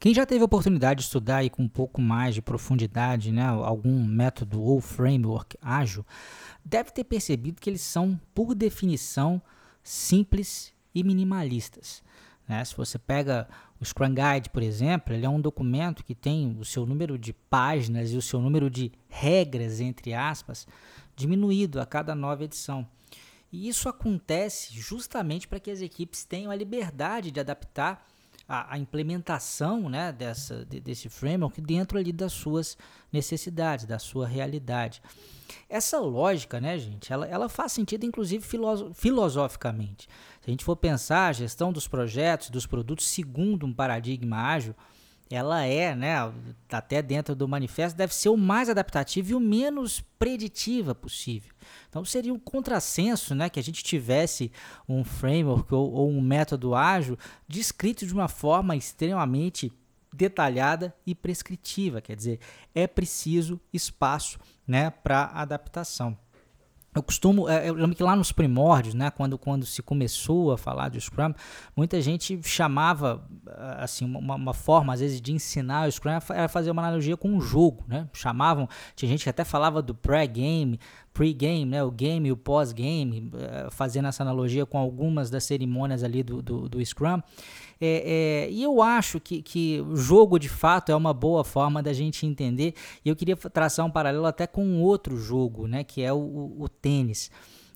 Quem já teve a oportunidade de estudar aí com um pouco mais de profundidade, né, algum método ou framework ágil, deve ter percebido que eles são, por definição, simples e minimalistas. Né? Se você pega o Scrum Guide, por exemplo, ele é um documento que tem o seu número de páginas e o seu número de regras, entre aspas, diminuído a cada nova edição. E isso acontece justamente para que as equipes tenham a liberdade de adaptar a, a implementação né, dessa, de, desse framework dentro ali das suas necessidades, da sua realidade. Essa lógica, né, gente, ela, ela faz sentido inclusive filosoficamente. Se a gente for pensar a gestão dos projetos, dos produtos segundo um paradigma ágil, ela é, né, até dentro do manifesto, deve ser o mais adaptativo e o menos preditiva possível. Então seria um contrassenso né, que a gente tivesse um framework ou, ou um método ágil descrito de uma forma extremamente detalhada e prescritiva, quer dizer, é preciso espaço né, para adaptação. Eu costumo, é, eu lembro que lá nos primórdios, né, quando, quando se começou a falar de Scrum, muita gente chamava, ah, assim, uma, uma forma, às vezes, de ensinar o Scrum era fazer uma analogia com um jogo, né, chamavam, tinha gente que até falava do pré-game, pre-game, né, o game e o pós-game, eh, fazendo essa analogia com algumas das cerimônias ali do, do, do Scrum, é, é, e eu acho que, que o jogo de fato é uma boa forma da gente entender. E eu queria traçar um paralelo até com outro jogo, né, que é o, o tênis.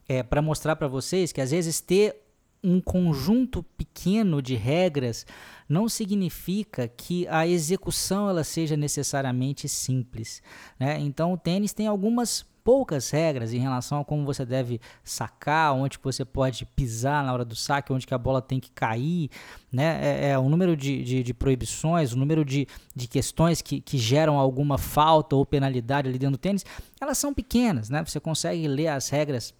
É, para mostrar para vocês que às vezes ter um conjunto pequeno de regras não significa que a execução ela seja necessariamente simples. Né? Então o tênis tem algumas poucas regras em relação a como você deve sacar, onde que você pode pisar na hora do saque, onde que a bola tem que cair, né? É, é o número de, de, de, proibições, o número de, de questões que, que geram alguma falta ou penalidade ali dentro do tênis, elas são pequenas, né? Você consegue ler as regras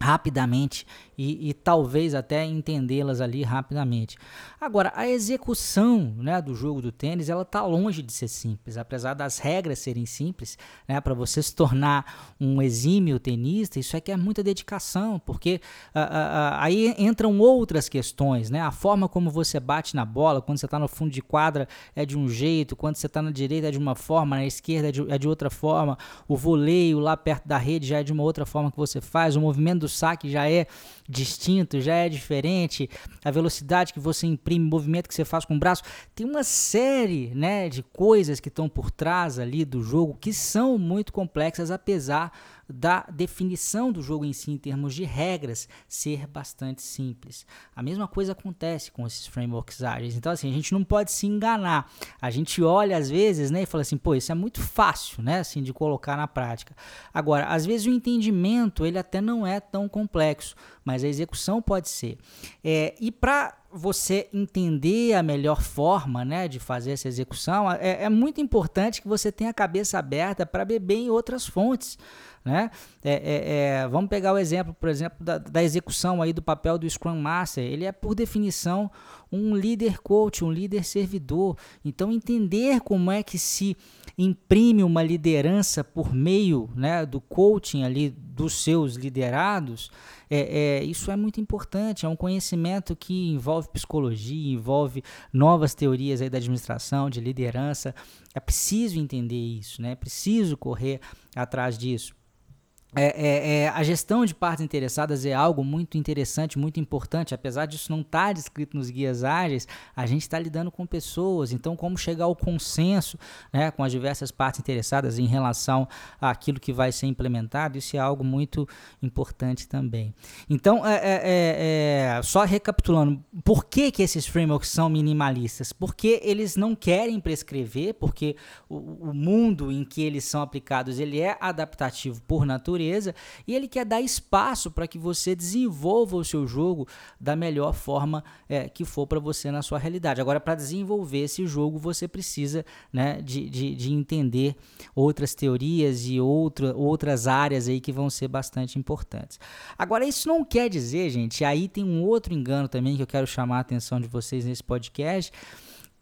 rapidamente e, e talvez até entendê-las ali rapidamente. Agora, a execução né, do jogo do tênis ela está longe de ser simples, apesar das regras serem simples, né, para você se tornar um exímio tenista, isso é que é muita dedicação, porque uh, uh, uh, aí entram outras questões, né, a forma como você bate na bola, quando você está no fundo de quadra é de um jeito, quando você está na direita é de uma forma, na esquerda é de, é de outra forma, o voleio lá perto da rede já é de uma outra forma que você faz, o movimento do saque já é distinto, já é diferente, a velocidade que você imprime, o movimento que você faz com o braço, tem uma série, né, de coisas que estão por trás ali do jogo que são muito complexas, apesar da definição do jogo em si, em termos de regras, ser bastante simples. A mesma coisa acontece com esses frameworks ágeis. Então, assim, a gente não pode se enganar. A gente olha às vezes né, e fala assim, pô, isso é muito fácil né, assim, de colocar na prática. Agora, às vezes o entendimento ele até não é tão complexo, mas a execução pode ser. É, e para você entender a melhor forma né, de fazer essa execução, é, é muito importante que você tenha a cabeça aberta para beber em outras fontes. Né? É, é, é, vamos pegar o exemplo, por exemplo, da, da, execução aí do papel do Scrum Master. Ele é, por definição, um líder coach, um líder servidor. Então, entender como é que se imprime uma liderança por meio né, do coaching ali dos seus liderados, é, é, isso é muito importante. É um conhecimento que envolve psicologia, envolve novas teorias aí da administração, de liderança. É preciso entender isso, né? é preciso correr atrás disso. É, é, é, a gestão de partes interessadas é algo muito interessante, muito importante. Apesar disso não estar tá descrito nos guias ágeis, a gente está lidando com pessoas. Então, como chegar ao consenso né, com as diversas partes interessadas em relação àquilo que vai ser implementado, isso é algo muito importante também. Então, é, é, é, só recapitulando, por que, que esses frameworks são minimalistas? Porque eles não querem prescrever, porque o, o mundo em que eles são aplicados ele é adaptativo por natureza natureza e ele quer dar espaço para que você desenvolva o seu jogo da melhor forma é, que for para você na sua realidade. Agora, para desenvolver esse jogo, você precisa né, de, de, de entender outras teorias e outra, outras áreas aí que vão ser bastante importantes. Agora, isso não quer dizer, gente, aí tem um outro engano também que eu quero chamar a atenção de vocês nesse podcast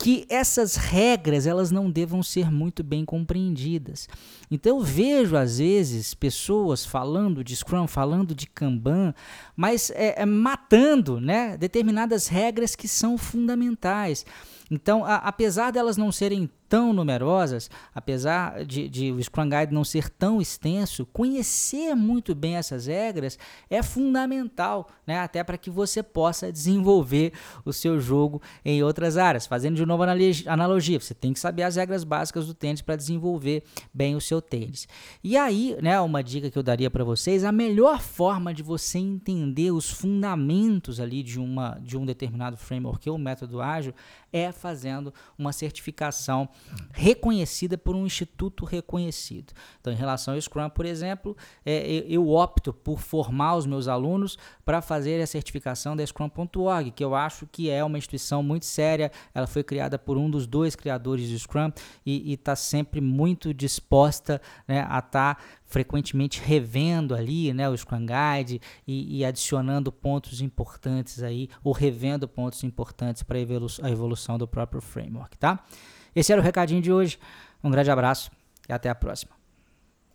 que essas regras elas não devam ser muito bem compreendidas. Então eu vejo às vezes pessoas falando de Scrum, falando de Kanban, mas é, é, matando né, determinadas regras que são fundamentais. Então, a, apesar delas não serem tão numerosas, apesar de, de, o Scrum Guide não ser tão extenso, conhecer muito bem essas regras é fundamental, né? até para que você possa desenvolver o seu jogo em outras áreas. Fazendo de novo analogia, você tem que saber as regras básicas do tênis para desenvolver bem o seu tênis. E aí, né, uma dica que eu daria para vocês, a melhor forma de você entender os fundamentos ali de, uma, de um determinado framework ou método ágil é fazendo uma certificação reconhecida por um instituto reconhecido. Então, em relação ao Scrum, por exemplo, é, eu opto por formar os meus alunos para fazer a certificação da Scrum.org, que eu acho que é uma instituição muito séria. Ela foi criada por um dos dois criadores do Scrum e está sempre muito disposta né, a estar tá frequentemente revendo ali né, o Scrum Guide e, e, adicionando pontos importantes aí, ou revendo pontos importantes para a evolução do próprio framework, tá? Esse era o recadinho de hoje. Um grande abraço e até a próxima.